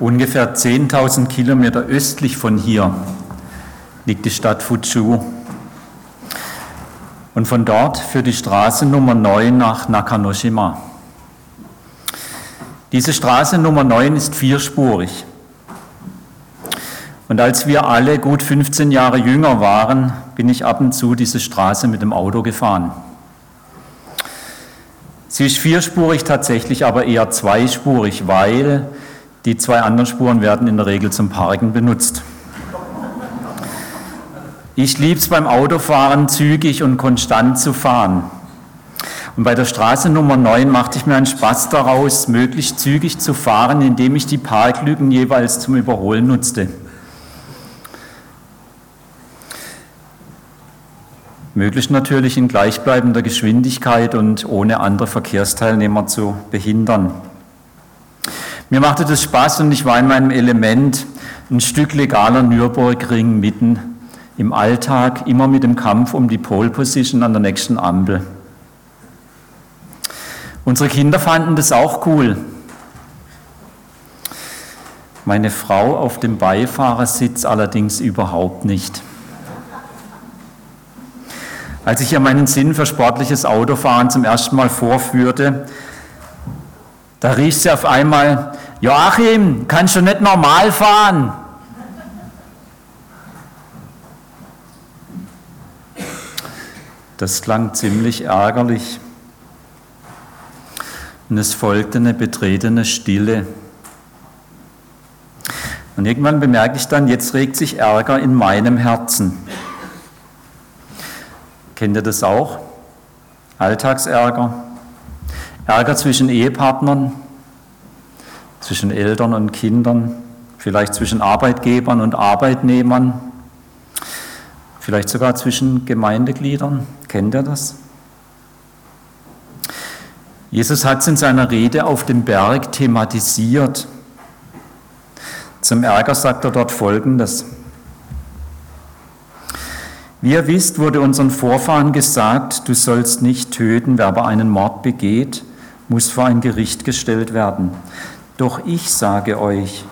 Ungefähr 10.000 Kilometer östlich von hier liegt die Stadt Fuchu. Und von dort führt die Straße Nummer 9 nach Nakanoshima. Diese Straße Nummer 9 ist vierspurig. Und als wir alle gut 15 Jahre jünger waren, bin ich ab und zu diese Straße mit dem Auto gefahren. Sie ist vierspurig tatsächlich, aber eher zweispurig, weil die zwei anderen Spuren werden in der Regel zum Parken benutzt. Ich liebe es beim Autofahren, zügig und konstant zu fahren. Und bei der Straße Nummer 9 machte ich mir einen Spaß daraus, möglichst zügig zu fahren, indem ich die Parklücken jeweils zum Überholen nutzte. Möglichst natürlich in gleichbleibender Geschwindigkeit und ohne andere Verkehrsteilnehmer zu behindern. Mir machte das Spaß und ich war in meinem Element ein Stück legaler Nürburgring mitten im Alltag, immer mit dem Kampf um die Pole Position an der nächsten Ampel. Unsere Kinder fanden das auch cool. Meine Frau auf dem Beifahrersitz allerdings überhaupt nicht. Als ich ihr meinen Sinn für sportliches Autofahren zum ersten Mal vorführte, da rief sie auf einmal, Joachim, kannst du nicht normal fahren? Das klang ziemlich ärgerlich. Und es folgte eine betretene Stille. Und irgendwann bemerke ich dann, jetzt regt sich Ärger in meinem Herzen. Kennt ihr das auch? Alltagsärger, Ärger zwischen Ehepartnern, zwischen Eltern und Kindern, vielleicht zwischen Arbeitgebern und Arbeitnehmern, vielleicht sogar zwischen Gemeindegliedern. Kennt ihr das? Jesus hat es in seiner Rede auf dem Berg thematisiert. Zum Ärger sagt er dort Folgendes. Wie ihr wisst, wurde unseren Vorfahren gesagt, du sollst nicht töten, wer aber einen Mord begeht, muss vor ein Gericht gestellt werden. Doch ich sage euch,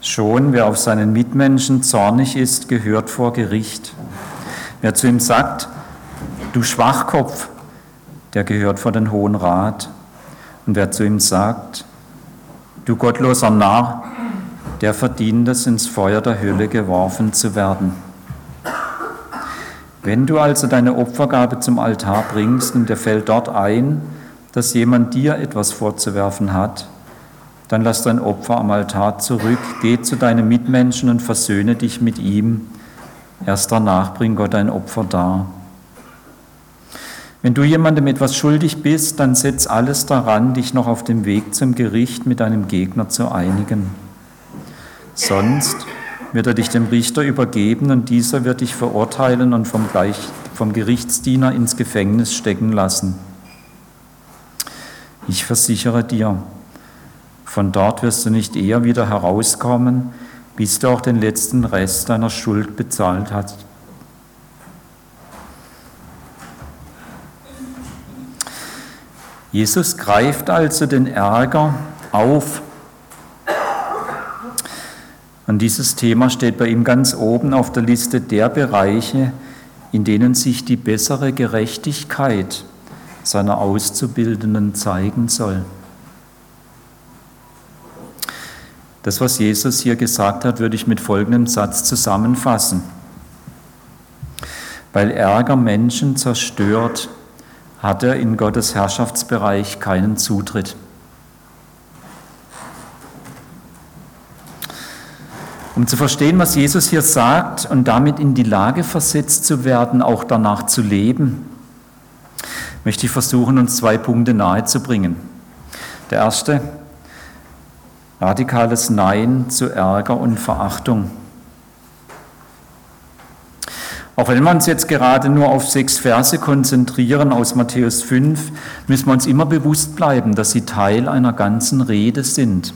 schon wer auf seinen Mitmenschen zornig ist, gehört vor Gericht. Wer zu ihm sagt, du Schwachkopf, der gehört vor den Hohen Rat. Und wer zu ihm sagt, du gottloser Narr, der verdient es, ins Feuer der Hölle geworfen zu werden. Wenn du also deine Opfergabe zum Altar bringst und dir fällt dort ein, dass jemand dir etwas vorzuwerfen hat, dann lass dein Opfer am Altar zurück, geh zu deinem Mitmenschen und versöhne dich mit ihm. Erst danach bring Gott dein Opfer dar. Wenn du jemandem etwas schuldig bist, dann setz alles daran, dich noch auf dem Weg zum Gericht mit deinem Gegner zu einigen. Sonst wird er dich dem Richter übergeben und dieser wird dich verurteilen und vom, Gleich, vom Gerichtsdiener ins Gefängnis stecken lassen. Ich versichere dir, von dort wirst du nicht eher wieder herauskommen, bis du auch den letzten Rest deiner Schuld bezahlt hast. Jesus greift also den Ärger auf. Und dieses Thema steht bei ihm ganz oben auf der Liste der Bereiche, in denen sich die bessere Gerechtigkeit seiner Auszubildenden zeigen soll. Das, was Jesus hier gesagt hat, würde ich mit folgendem Satz zusammenfassen. Weil Ärger Menschen zerstört, hat er in Gottes Herrschaftsbereich keinen Zutritt. Um zu verstehen, was Jesus hier sagt und damit in die Lage versetzt zu werden, auch danach zu leben, möchte ich versuchen, uns zwei Punkte nahezubringen. Der erste, radikales Nein zu Ärger und Verachtung. Auch wenn wir uns jetzt gerade nur auf sechs Verse konzentrieren aus Matthäus 5, müssen wir uns immer bewusst bleiben, dass sie Teil einer ganzen Rede sind.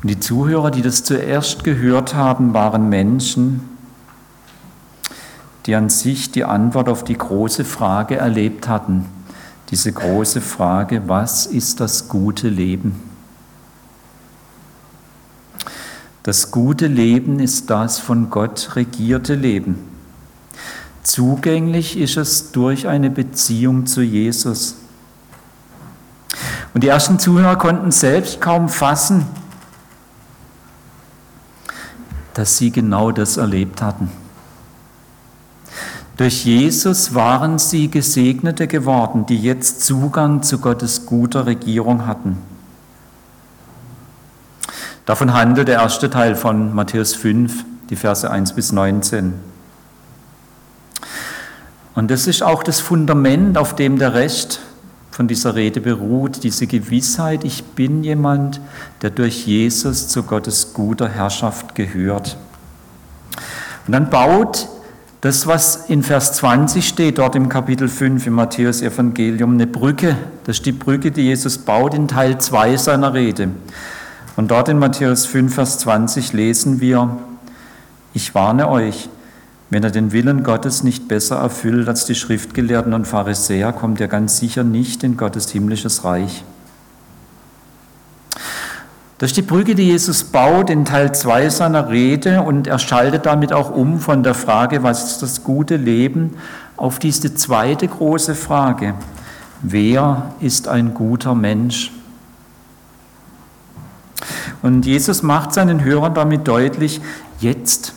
Und die Zuhörer, die das zuerst gehört haben, waren Menschen, die an sich die Antwort auf die große Frage erlebt hatten. Diese große Frage, was ist das gute Leben? Das gute Leben ist das von Gott regierte Leben. Zugänglich ist es durch eine Beziehung zu Jesus. Und die ersten Zuhörer konnten selbst kaum fassen, dass sie genau das erlebt hatten. Durch Jesus waren sie Gesegnete geworden, die jetzt Zugang zu Gottes guter Regierung hatten. Davon handelt der erste Teil von Matthäus 5, die Verse 1 bis 19. Und das ist auch das Fundament, auf dem der Rest von dieser Rede beruht, diese Gewissheit, ich bin jemand, der durch Jesus zu Gottes guter Herrschaft gehört. Und dann baut das, was in Vers 20 steht, dort im Kapitel 5 im Matthäus Evangelium, eine Brücke. Das ist die Brücke, die Jesus baut in Teil 2 seiner Rede. Und dort in Matthäus 5, Vers 20 lesen wir, ich warne euch, wenn er den Willen Gottes nicht besser erfüllt als die Schriftgelehrten und Pharisäer, kommt er ganz sicher nicht in Gottes himmlisches Reich. Das ist die Brücke, die Jesus baut in Teil 2 seiner Rede und er schaltet damit auch um von der Frage, was ist das gute Leben, auf diese zweite große Frage, wer ist ein guter Mensch? Und Jesus macht seinen Hörern damit deutlich, jetzt,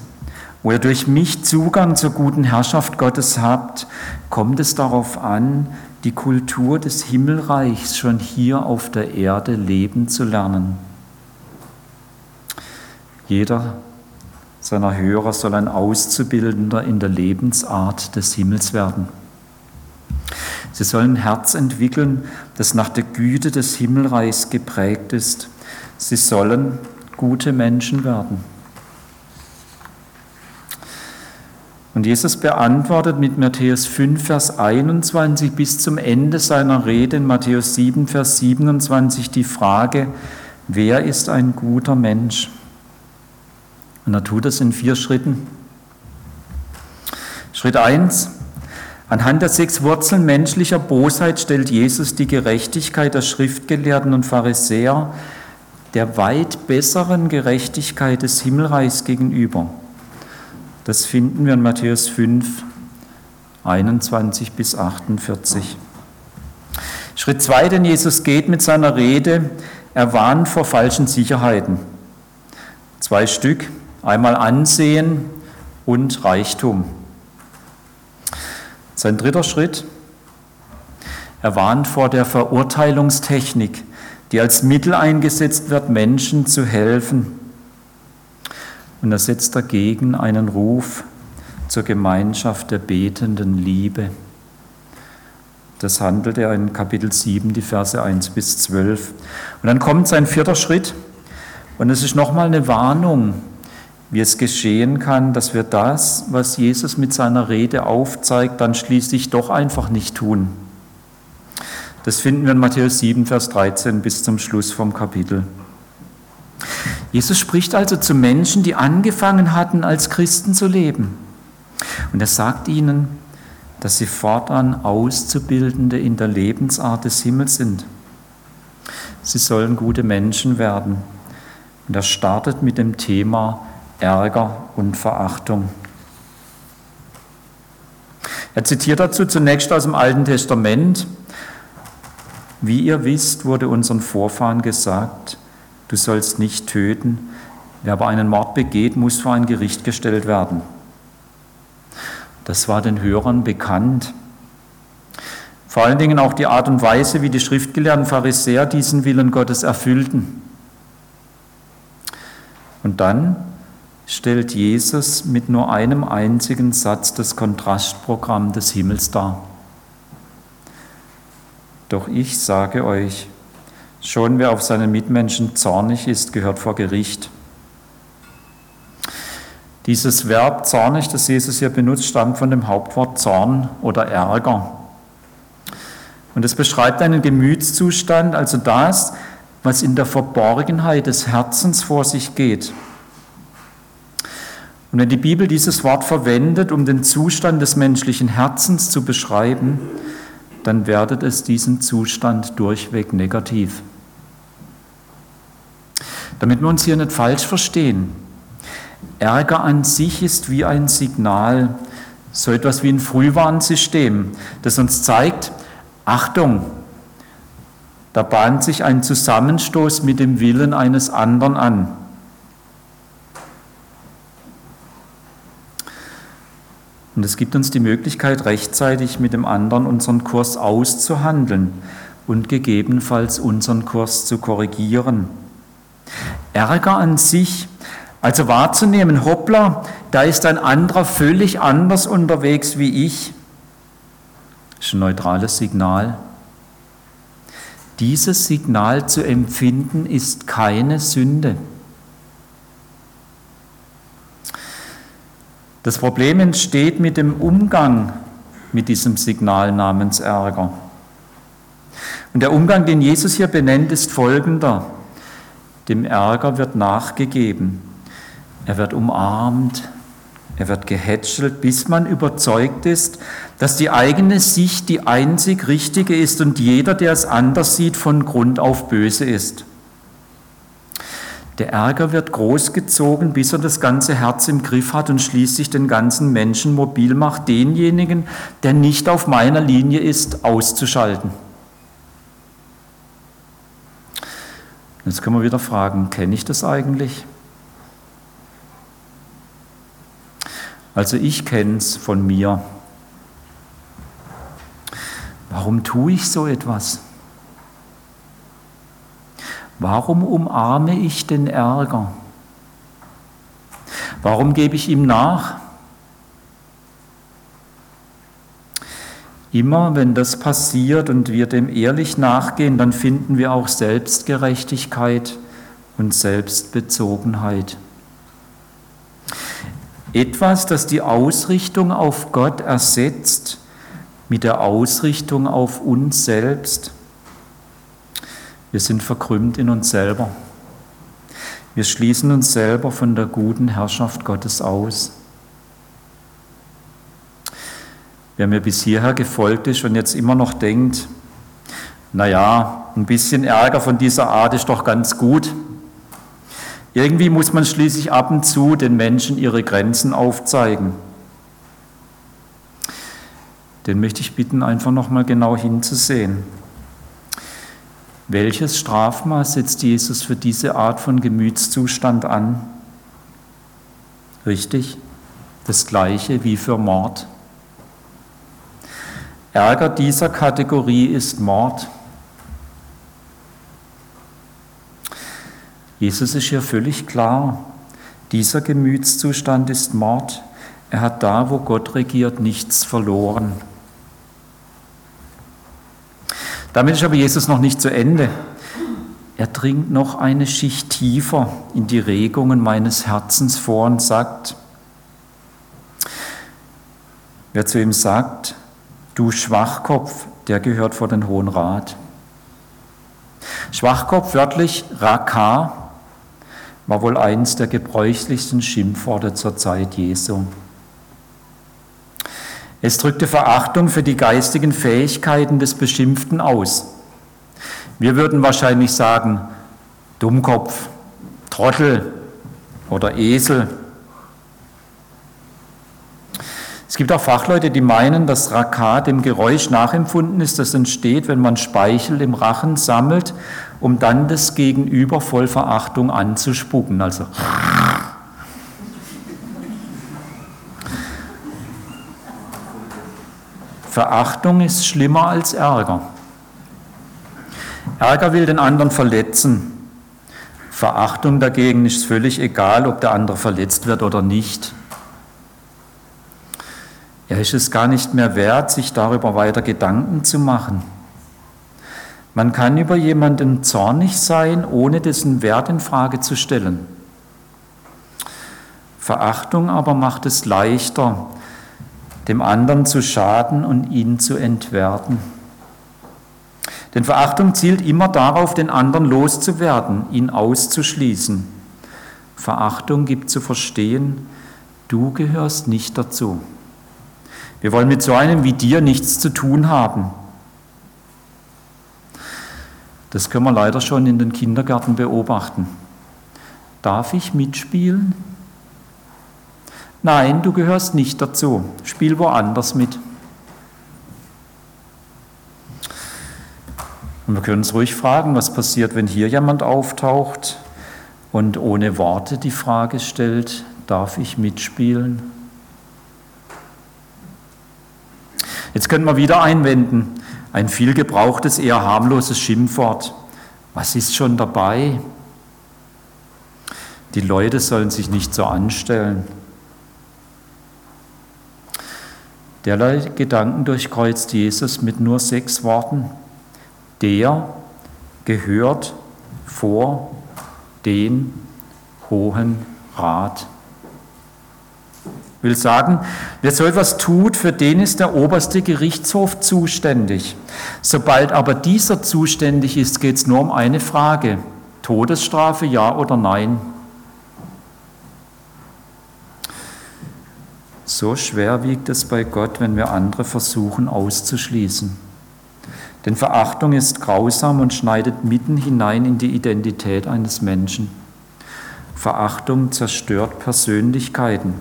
wo ihr durch mich Zugang zur guten Herrschaft Gottes habt, kommt es darauf an, die Kultur des Himmelreichs schon hier auf der Erde leben zu lernen. Jeder seiner Hörer soll ein Auszubildender in der Lebensart des Himmels werden. Sie sollen ein Herz entwickeln, das nach der Güte des Himmelreichs geprägt ist Sie sollen gute Menschen werden. Und Jesus beantwortet mit Matthäus 5, Vers 21 bis zum Ende seiner Rede in Matthäus 7, Vers 27 die Frage, wer ist ein guter Mensch? Und er tut es in vier Schritten. Schritt 1. Anhand der sechs Wurzeln menschlicher Bosheit stellt Jesus die Gerechtigkeit der Schriftgelehrten und Pharisäer der weit besseren Gerechtigkeit des Himmelreichs gegenüber. Das finden wir in Matthäus 5, 21 bis 48. Schritt 2, denn Jesus geht mit seiner Rede, er warnt vor falschen Sicherheiten. Zwei Stück, einmal Ansehen und Reichtum. Sein dritter Schritt, er warnt vor der Verurteilungstechnik die als Mittel eingesetzt wird, Menschen zu helfen. Und er setzt dagegen einen Ruf zur Gemeinschaft der betenden Liebe. Das handelt er in Kapitel 7, die Verse 1 bis 12. Und dann kommt sein vierter Schritt. Und es ist nochmal eine Warnung, wie es geschehen kann, dass wir das, was Jesus mit seiner Rede aufzeigt, dann schließlich doch einfach nicht tun. Das finden wir in Matthäus 7, Vers 13 bis zum Schluss vom Kapitel. Jesus spricht also zu Menschen, die angefangen hatten, als Christen zu leben. Und er sagt ihnen, dass sie fortan Auszubildende in der Lebensart des Himmels sind. Sie sollen gute Menschen werden. Und er startet mit dem Thema Ärger und Verachtung. Er zitiert dazu zunächst aus dem Alten Testament wie ihr wisst, wurde unseren Vorfahren gesagt, du sollst nicht töten, wer aber einen Mord begeht, muss vor ein Gericht gestellt werden. Das war den Hörern bekannt. Vor allen Dingen auch die Art und Weise, wie die schriftgelehrten Pharisäer diesen Willen Gottes erfüllten. Und dann stellt Jesus mit nur einem einzigen Satz das Kontrastprogramm des Himmels dar. Doch ich sage euch, schon wer auf seinen Mitmenschen zornig ist, gehört vor Gericht. Dieses Verb zornig, das Jesus hier benutzt, stammt von dem Hauptwort Zorn oder Ärger. Und es beschreibt einen Gemütszustand, also das, was in der Verborgenheit des Herzens vor sich geht. Und wenn die Bibel dieses Wort verwendet, um den Zustand des menschlichen Herzens zu beschreiben, dann wertet es diesen Zustand durchweg negativ. Damit wir uns hier nicht falsch verstehen. Ärger an sich ist wie ein Signal, so etwas wie ein Frühwarnsystem, das uns zeigt, Achtung, da bahnt sich ein Zusammenstoß mit dem Willen eines anderen an. Und es gibt uns die Möglichkeit, rechtzeitig mit dem anderen unseren Kurs auszuhandeln und gegebenenfalls unseren Kurs zu korrigieren. Ärger an sich, also wahrzunehmen, hoppla, da ist ein anderer völlig anders unterwegs wie ich, ist ein neutrales Signal. Dieses Signal zu empfinden ist keine Sünde. Das Problem entsteht mit dem Umgang mit diesem Signal namens Ärger. Und der Umgang, den Jesus hier benennt, ist folgender. Dem Ärger wird nachgegeben. Er wird umarmt. Er wird gehätschelt, bis man überzeugt ist, dass die eigene Sicht die einzig richtige ist und jeder, der es anders sieht, von Grund auf böse ist. Der Ärger wird großgezogen, bis er das ganze Herz im Griff hat und schließlich den ganzen Menschen mobil macht, denjenigen, der nicht auf meiner Linie ist, auszuschalten. Jetzt können wir wieder fragen, kenne ich das eigentlich? Also ich kenne es von mir. Warum tue ich so etwas? Warum umarme ich den Ärger? Warum gebe ich ihm nach? Immer wenn das passiert und wir dem ehrlich nachgehen, dann finden wir auch Selbstgerechtigkeit und Selbstbezogenheit. Etwas, das die Ausrichtung auf Gott ersetzt mit der Ausrichtung auf uns selbst. Wir sind verkrümmt in uns selber. Wir schließen uns selber von der guten Herrschaft Gottes aus. Wer mir bis hierher gefolgt ist und jetzt immer noch denkt, naja, ein bisschen Ärger von dieser Art ist doch ganz gut. Irgendwie muss man schließlich ab und zu den Menschen ihre Grenzen aufzeigen. Den möchte ich bitten, einfach nochmal genau hinzusehen. Welches Strafmaß setzt Jesus für diese Art von Gemütszustand an? Richtig, das gleiche wie für Mord. Ärger dieser Kategorie ist Mord. Jesus ist hier völlig klar, dieser Gemütszustand ist Mord. Er hat da, wo Gott regiert, nichts verloren. Damit ist aber Jesus noch nicht zu Ende. Er dringt noch eine Schicht tiefer in die Regungen meines Herzens vor und sagt, wer zu ihm sagt, du Schwachkopf, der gehört vor den Hohen Rat. Schwachkopf wörtlich Raka war wohl eines der gebräuchlichsten Schimpfworte zur Zeit Jesu. Es drückte Verachtung für die geistigen Fähigkeiten des Beschimpften aus. Wir würden wahrscheinlich sagen, Dummkopf, Trottel oder Esel. Es gibt auch Fachleute, die meinen, dass Raka dem Geräusch nachempfunden ist, das entsteht, wenn man Speichel im Rachen sammelt, um dann das Gegenüber voll Verachtung anzuspucken. Also Verachtung ist schlimmer als Ärger. Ärger will den anderen verletzen. Verachtung dagegen ist völlig egal, ob der andere verletzt wird oder nicht. Er ist es gar nicht mehr wert, sich darüber weiter Gedanken zu machen. Man kann über jemanden zornig sein, ohne dessen Wert in Frage zu stellen. Verachtung aber macht es leichter, dem anderen zu schaden und ihn zu entwerten. Denn Verachtung zielt immer darauf, den anderen loszuwerden, ihn auszuschließen. Verachtung gibt zu verstehen, du gehörst nicht dazu. Wir wollen mit so einem wie dir nichts zu tun haben. Das können wir leider schon in den Kindergärten beobachten. Darf ich mitspielen? Nein, du gehörst nicht dazu. Spiel woanders mit. Und wir können uns ruhig fragen, was passiert, wenn hier jemand auftaucht und ohne Worte die Frage stellt, darf ich mitspielen? Jetzt können wir wieder einwenden, ein viel gebrauchtes, eher harmloses Schimpfwort. Was ist schon dabei? Die Leute sollen sich nicht so anstellen. Derlei Gedanken durchkreuzt Jesus mit nur sechs Worten. Der gehört vor den Hohen Rat. Will sagen, wer so etwas tut, für den ist der oberste Gerichtshof zuständig. Sobald aber dieser zuständig ist, geht es nur um eine Frage. Todesstrafe, ja oder nein? So schwer wiegt es bei Gott, wenn wir andere versuchen auszuschließen. Denn Verachtung ist grausam und schneidet mitten hinein in die Identität eines Menschen. Verachtung zerstört Persönlichkeiten.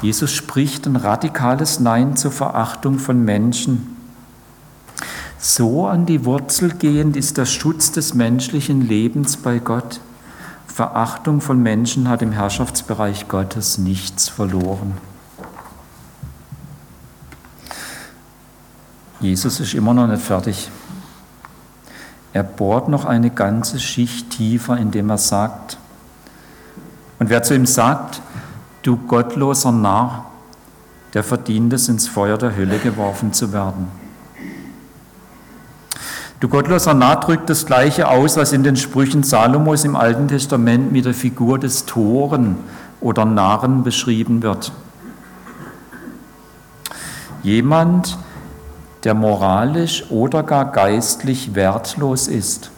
Jesus spricht ein radikales Nein zur Verachtung von Menschen. So an die Wurzel gehend ist der Schutz des menschlichen Lebens bei Gott. Verachtung von Menschen hat im Herrschaftsbereich Gottes nichts verloren. Jesus ist immer noch nicht fertig. Er bohrt noch eine ganze Schicht tiefer, indem er sagt, und wer zu ihm sagt, du gottloser Narr, der verdient es, ins Feuer der Hölle geworfen zu werden. Du gottloser Narr drückt das Gleiche aus, was in den Sprüchen Salomos im Alten Testament mit der Figur des Toren oder Narren beschrieben wird. Jemand, der der moralisch oder gar geistlich wertlos ist.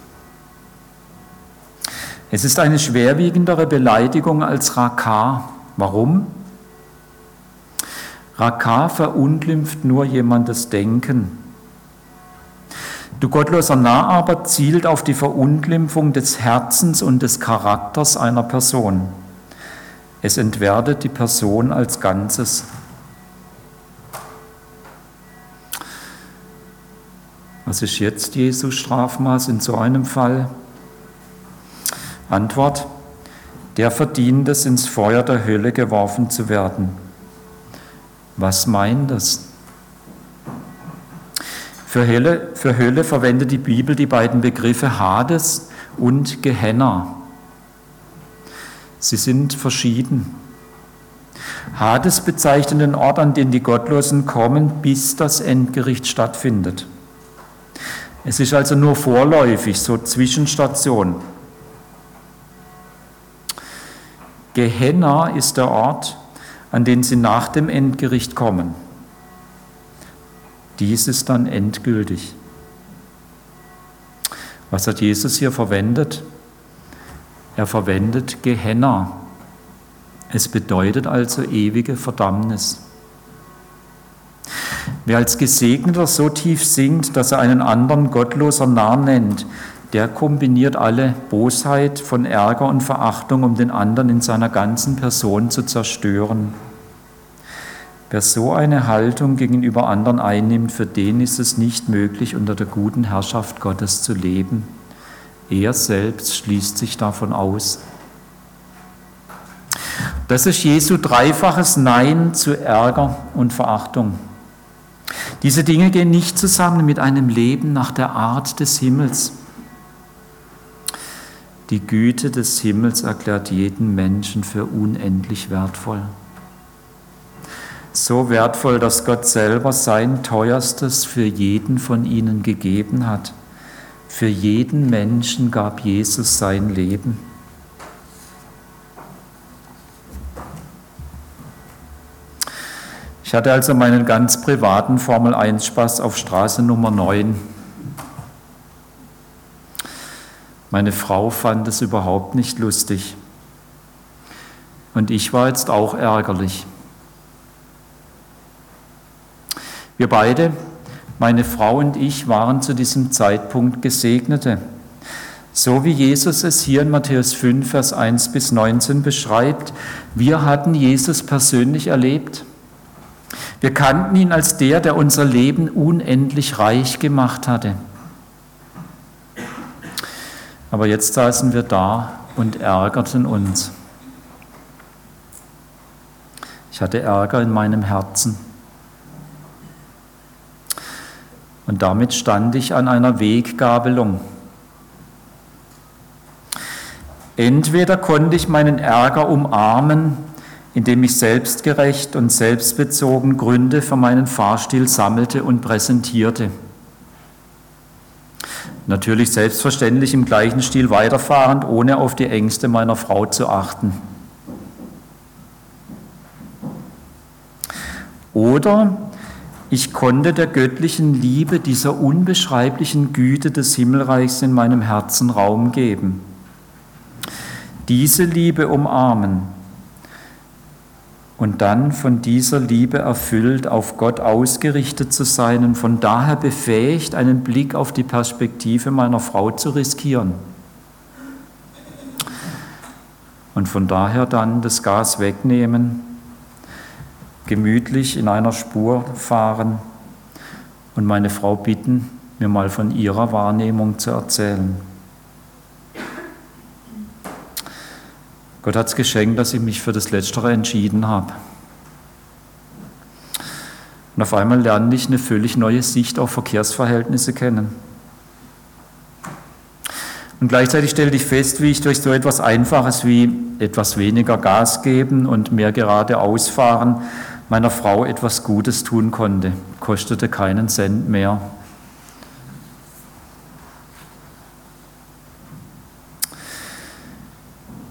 Es ist eine schwerwiegendere Beleidigung als Rakar. Warum? Rakar verunglimpft nur jemandes Denken. Du gottloser Narr aber zielt auf die Verunglimpfung des Herzens und des Charakters einer Person. Es entwertet die Person als Ganzes. Was ist jetzt Jesus Strafmaß in so einem Fall? Antwort, der verdient es, ins Feuer der Hölle geworfen zu werden. Was meint das? Für Hölle, für Hölle verwendet die Bibel die beiden Begriffe Hades und Gehenna. Sie sind verschieden. Hades bezeichnet den Ort, an den die Gottlosen kommen, bis das Endgericht stattfindet. Es ist also nur vorläufig, so Zwischenstation. Gehenna ist der Ort, an den sie nach dem Endgericht kommen. Dies ist dann endgültig. Was hat Jesus hier verwendet? Er verwendet Gehenna. Es bedeutet also ewige Verdammnis. Wer als Gesegneter so tief singt, dass er einen anderen gottloser Narr nennt, der kombiniert alle Bosheit von Ärger und Verachtung, um den anderen in seiner ganzen Person zu zerstören. Wer so eine Haltung gegenüber anderen einnimmt, für den ist es nicht möglich, unter der guten Herrschaft Gottes zu leben. Er selbst schließt sich davon aus. Das ist Jesu dreifaches Nein zu Ärger und Verachtung. Diese Dinge gehen nicht zusammen mit einem Leben nach der Art des Himmels. Die Güte des Himmels erklärt jeden Menschen für unendlich wertvoll. So wertvoll, dass Gott selber sein Teuerstes für jeden von ihnen gegeben hat. Für jeden Menschen gab Jesus sein Leben. Ich hatte also meinen ganz privaten Formel 1 Spaß auf Straße Nummer 9. Meine Frau fand es überhaupt nicht lustig. Und ich war jetzt auch ärgerlich. Wir beide, meine Frau und ich, waren zu diesem Zeitpunkt Gesegnete. So wie Jesus es hier in Matthäus 5, Vers 1 bis 19 beschreibt, wir hatten Jesus persönlich erlebt. Wir kannten ihn als der, der unser Leben unendlich reich gemacht hatte. Aber jetzt saßen wir da und ärgerten uns. Ich hatte Ärger in meinem Herzen. Und damit stand ich an einer Weggabelung. Entweder konnte ich meinen Ärger umarmen, indem ich selbstgerecht und selbstbezogen Gründe für meinen Fahrstil sammelte und präsentierte. Natürlich selbstverständlich im gleichen Stil weiterfahrend, ohne auf die Ängste meiner Frau zu achten. Oder ich konnte der göttlichen Liebe, dieser unbeschreiblichen Güte des Himmelreichs in meinem Herzen Raum geben. Diese Liebe umarmen und dann von dieser Liebe erfüllt, auf Gott ausgerichtet zu sein und von daher befähigt, einen Blick auf die Perspektive meiner Frau zu riskieren. Und von daher dann das Gas wegnehmen gemütlich in einer Spur fahren und meine Frau bitten, mir mal von ihrer Wahrnehmung zu erzählen. Gott hat es geschenkt, dass ich mich für das Letztere entschieden habe. Und auf einmal lerne ich eine völlig neue Sicht auf Verkehrsverhältnisse kennen. Und gleichzeitig stelle ich fest, wie ich durch so etwas Einfaches wie etwas weniger Gas geben und mehr geradeaus fahren meiner Frau etwas Gutes tun konnte. Kostete keinen Cent mehr.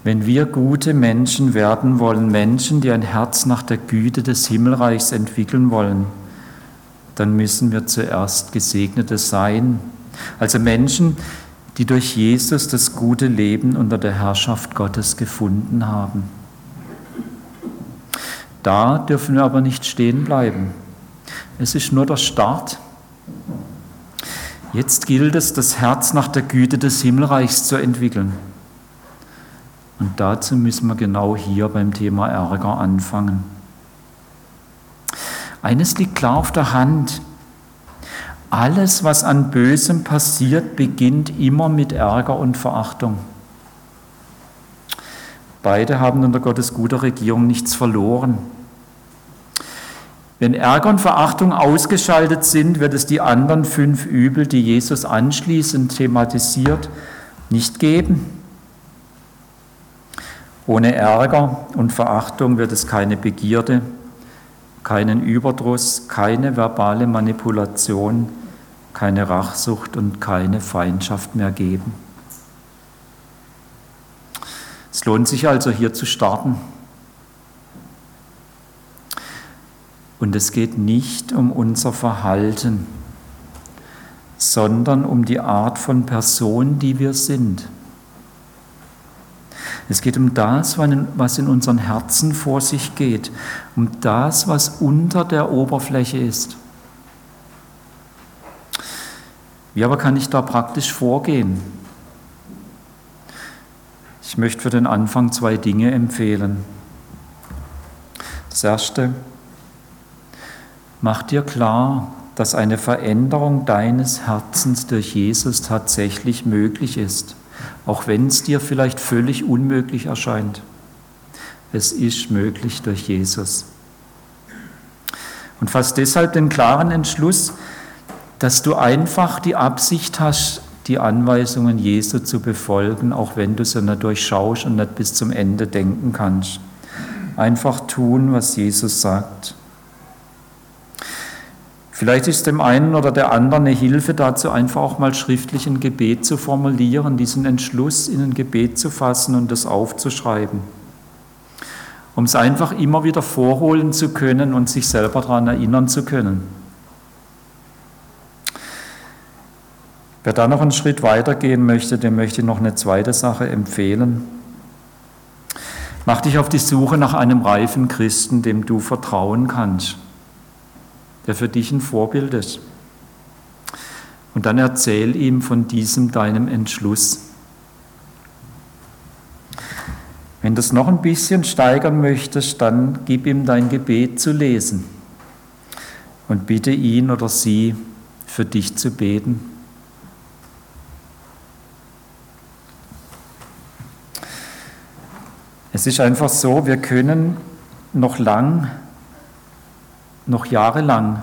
Wenn wir gute Menschen werden wollen, Menschen, die ein Herz nach der Güte des Himmelreichs entwickeln wollen, dann müssen wir zuerst Gesegnete sein. Also Menschen, die durch Jesus das gute Leben unter der Herrschaft Gottes gefunden haben. Da dürfen wir aber nicht stehen bleiben. Es ist nur der Start. Jetzt gilt es, das Herz nach der Güte des Himmelreichs zu entwickeln. Und dazu müssen wir genau hier beim Thema Ärger anfangen. Eines liegt klar auf der Hand. Alles, was an Bösem passiert, beginnt immer mit Ärger und Verachtung. Beide haben unter Gottes guter Regierung nichts verloren. Wenn Ärger und Verachtung ausgeschaltet sind, wird es die anderen fünf Übel, die Jesus anschließend thematisiert, nicht geben. Ohne Ärger und Verachtung wird es keine Begierde, keinen Überdruss, keine verbale Manipulation, keine Rachsucht und keine Feindschaft mehr geben. Es lohnt sich also hier zu starten. Und es geht nicht um unser Verhalten, sondern um die Art von Person, die wir sind. Es geht um das, was in unseren Herzen vor sich geht, um das, was unter der Oberfläche ist. Wie aber kann ich da praktisch vorgehen? Ich möchte für den Anfang zwei Dinge empfehlen. Das erste, mach dir klar, dass eine Veränderung deines Herzens durch Jesus tatsächlich möglich ist, auch wenn es dir vielleicht völlig unmöglich erscheint. Es ist möglich durch Jesus. Und fass deshalb den klaren Entschluss, dass du einfach die Absicht hast, die Anweisungen Jesu zu befolgen, auch wenn du sie nicht durchschaust und nicht bis zum Ende denken kannst. Einfach tun, was Jesus sagt. Vielleicht ist dem einen oder der anderen eine Hilfe dazu, einfach auch mal schriftlich ein Gebet zu formulieren, diesen Entschluss in ein Gebet zu fassen und das aufzuschreiben, um es einfach immer wieder vorholen zu können und sich selber daran erinnern zu können. Wer da noch einen Schritt weitergehen möchte, dem möchte ich noch eine zweite Sache empfehlen. Mach dich auf die Suche nach einem reifen Christen, dem du vertrauen kannst, der für dich ein Vorbild ist. Und dann erzähl ihm von diesem deinem Entschluss. Wenn du es noch ein bisschen steigern möchtest, dann gib ihm dein Gebet zu lesen und bitte ihn oder sie für dich zu beten. Es ist einfach so, wir können noch lang noch jahrelang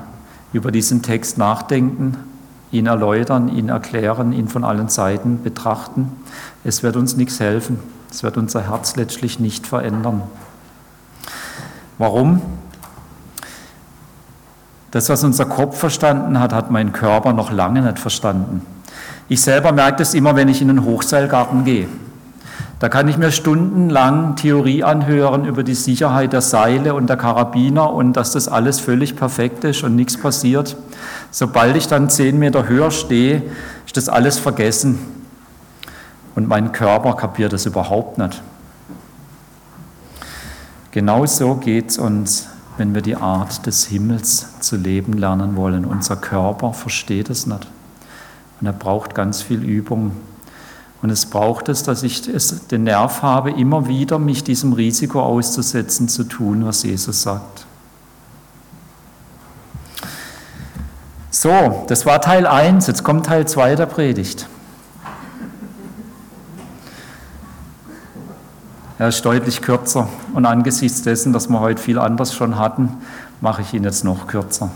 über diesen Text nachdenken, ihn erläutern, ihn erklären, ihn von allen Seiten betrachten. Es wird uns nichts helfen. Es wird unser Herz letztlich nicht verändern. Warum? Das, was unser Kopf verstanden hat, hat mein Körper noch lange nicht verstanden. Ich selber merke das immer, wenn ich in den Hochseilgarten gehe. Da kann ich mir stundenlang Theorie anhören über die Sicherheit der Seile und der Karabiner und dass das alles völlig perfekt ist und nichts passiert. Sobald ich dann zehn Meter höher stehe, ist das alles vergessen. Und mein Körper kapiert das überhaupt nicht. Genauso geht es uns, wenn wir die Art des Himmels zu leben lernen wollen. Unser Körper versteht es nicht. Und er braucht ganz viel Übung. Und es braucht es, dass ich den Nerv habe, immer wieder mich diesem Risiko auszusetzen, zu tun, was Jesus sagt. So, das war Teil 1, jetzt kommt Teil 2 der Predigt. Er ist deutlich kürzer und angesichts dessen, dass wir heute viel anders schon hatten, mache ich ihn jetzt noch kürzer.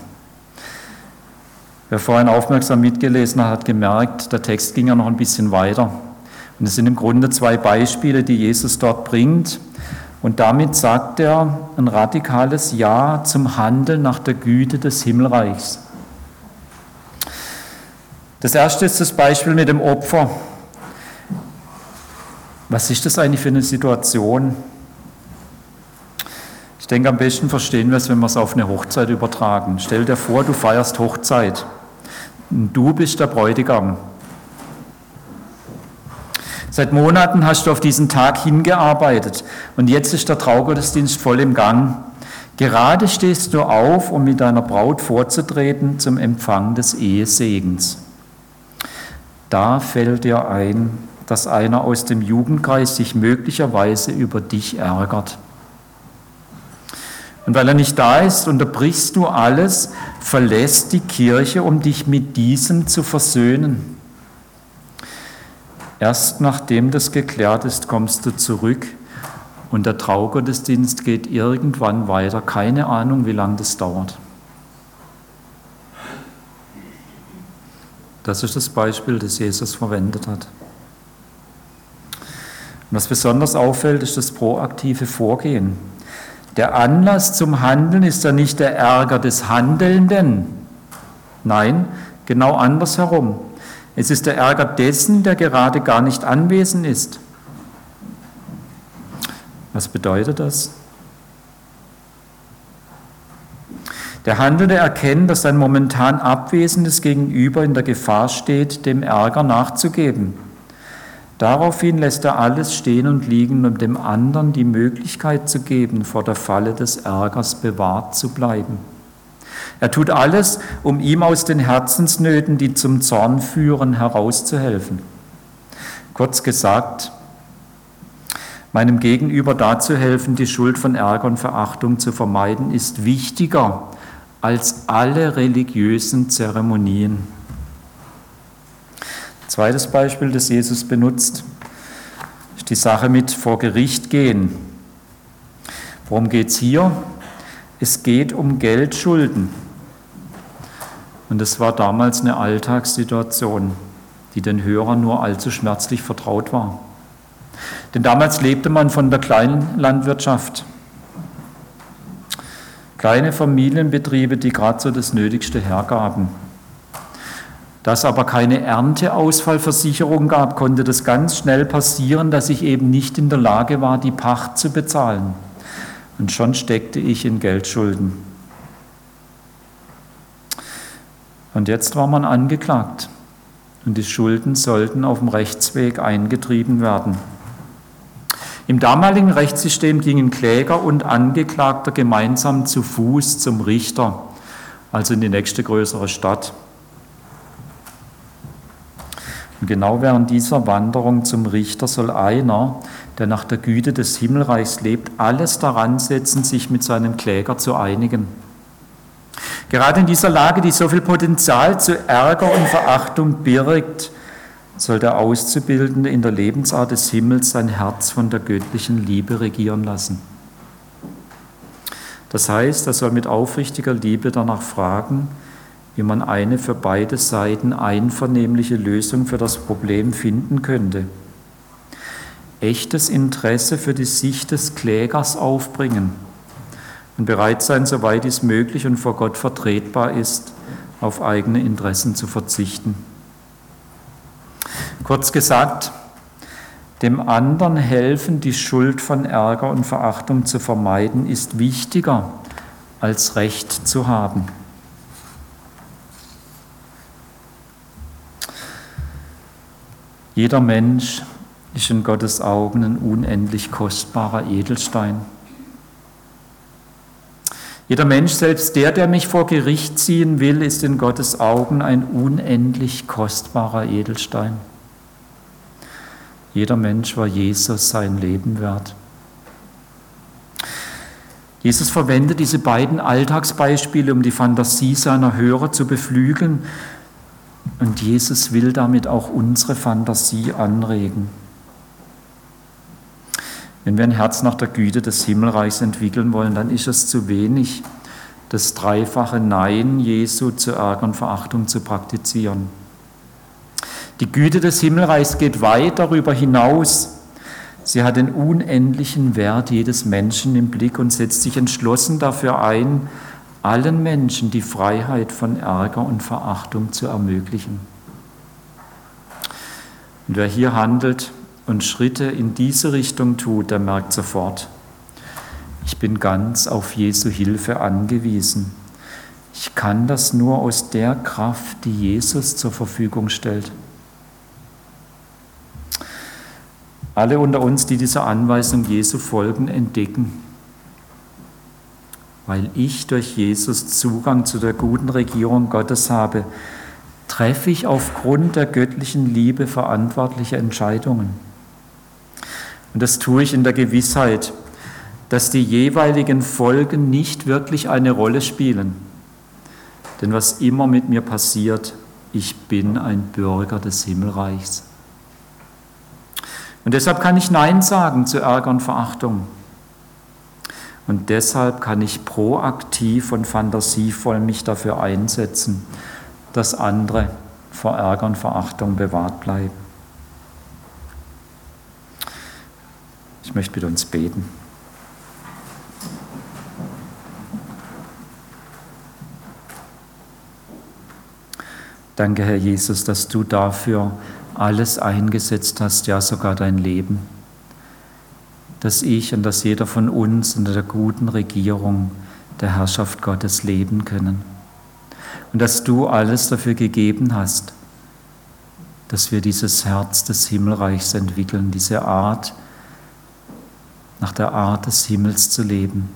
Wer vorhin aufmerksam mitgelesen hat, hat gemerkt, der Text ging ja noch ein bisschen weiter. Und es sind im Grunde zwei Beispiele, die Jesus dort bringt. Und damit sagt er ein radikales Ja zum Handeln nach der Güte des Himmelreichs. Das erste ist das Beispiel mit dem Opfer. Was ist das eigentlich für eine Situation? Ich denke, am besten verstehen wir es, wenn wir es auf eine Hochzeit übertragen. Stell dir vor, du feierst Hochzeit. Du bist der Bräutigam. Seit Monaten hast du auf diesen Tag hingearbeitet und jetzt ist der Traugottesdienst voll im Gang. Gerade stehst du auf, um mit deiner Braut vorzutreten zum Empfang des Ehesegens. Da fällt dir ein, dass einer aus dem Jugendkreis sich möglicherweise über dich ärgert. Und weil er nicht da ist, unterbrichst du alles, verlässt die Kirche, um dich mit diesem zu versöhnen. Erst nachdem das geklärt ist, kommst du zurück und der Traugottesdienst geht irgendwann weiter. Keine Ahnung, wie lange das dauert. Das ist das Beispiel, das Jesus verwendet hat. Und was besonders auffällt, ist das proaktive Vorgehen. Der Anlass zum Handeln ist ja nicht der Ärger des Handelnden. Nein, genau andersherum. Es ist der Ärger dessen, der gerade gar nicht anwesend ist. Was bedeutet das? Der Handelnde erkennt, dass sein momentan abwesendes Gegenüber in der Gefahr steht, dem Ärger nachzugeben. Daraufhin lässt er alles stehen und liegen, um dem anderen die Möglichkeit zu geben, vor der Falle des Ärgers bewahrt zu bleiben. Er tut alles, um ihm aus den Herzensnöten, die zum Zorn führen, herauszuhelfen. Kurz gesagt, meinem Gegenüber dazu helfen, die Schuld von Ärger und Verachtung zu vermeiden, ist wichtiger als alle religiösen Zeremonien. Zweites Beispiel, das Jesus benutzt, ist die Sache mit vor Gericht gehen. Worum geht es hier? Es geht um Geldschulden. Und das war damals eine Alltagssituation, die den Hörern nur allzu schmerzlich vertraut war. Denn damals lebte man von der kleinen Landwirtschaft. Kleine Familienbetriebe, die gerade so das Nötigste hergaben. Da es aber keine Ernteausfallversicherung gab, konnte das ganz schnell passieren, dass ich eben nicht in der Lage war, die Pacht zu bezahlen. Und schon steckte ich in Geldschulden. Und jetzt war man angeklagt und die Schulden sollten auf dem Rechtsweg eingetrieben werden. Im damaligen Rechtssystem gingen Kläger und Angeklagter gemeinsam zu Fuß zum Richter, also in die nächste größere Stadt. Und genau während dieser Wanderung zum Richter soll einer, der nach der Güte des Himmelreichs lebt, alles daran setzen, sich mit seinem Kläger zu einigen. Gerade in dieser Lage, die so viel Potenzial zu Ärger und Verachtung birgt, soll der Auszubildende in der Lebensart des Himmels sein Herz von der göttlichen Liebe regieren lassen. Das heißt, er soll mit aufrichtiger Liebe danach fragen, wie man eine für beide Seiten einvernehmliche Lösung für das Problem finden könnte. Echtes Interesse für die Sicht des Klägers aufbringen und bereit sein, soweit es möglich und vor Gott vertretbar ist, auf eigene Interessen zu verzichten. Kurz gesagt, dem anderen helfen, die Schuld von Ärger und Verachtung zu vermeiden, ist wichtiger als Recht zu haben. Jeder Mensch ist in Gottes Augen ein unendlich kostbarer Edelstein. Jeder Mensch, selbst der, der mich vor Gericht ziehen will, ist in Gottes Augen ein unendlich kostbarer Edelstein. Jeder Mensch war Jesus sein Leben wert. Jesus verwendet diese beiden Alltagsbeispiele, um die Fantasie seiner Hörer zu beflügeln. Und Jesus will damit auch unsere Fantasie anregen. Wenn wir ein Herz nach der Güte des Himmelreichs entwickeln wollen, dann ist es zu wenig, das dreifache Nein Jesu zu Ärger und Verachtung zu praktizieren. Die Güte des Himmelreichs geht weit darüber hinaus. Sie hat den unendlichen Wert jedes Menschen im Blick und setzt sich entschlossen dafür ein, allen Menschen die Freiheit von Ärger und Verachtung zu ermöglichen. Und wer hier handelt und Schritte in diese Richtung tut, der merkt sofort, ich bin ganz auf Jesu Hilfe angewiesen. Ich kann das nur aus der Kraft, die Jesus zur Verfügung stellt. Alle unter uns, die dieser Anweisung Jesu folgen, entdecken, weil ich durch Jesus Zugang zu der guten Regierung Gottes habe, treffe ich aufgrund der göttlichen Liebe verantwortliche Entscheidungen. Und das tue ich in der Gewissheit, dass die jeweiligen Folgen nicht wirklich eine Rolle spielen. Denn was immer mit mir passiert, ich bin ein Bürger des Himmelreichs. Und deshalb kann ich Nein sagen zu Ärger und Verachtung. Und deshalb kann ich proaktiv und fantasievoll mich dafür einsetzen, dass andere vor Ärger und Verachtung bewahrt bleiben. Ich möchte mit uns beten. Danke, Herr Jesus, dass du dafür alles eingesetzt hast, ja sogar dein Leben, dass ich und dass jeder von uns unter der guten Regierung der Herrschaft Gottes leben können. Und dass du alles dafür gegeben hast, dass wir dieses Herz des Himmelreichs entwickeln, diese Art, nach der Art des Himmels zu leben.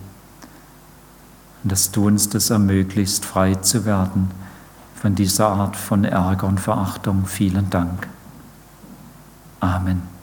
Und dass du uns das ermöglicht, frei zu werden von dieser Art von Ärger und Verachtung. Vielen Dank. Amen.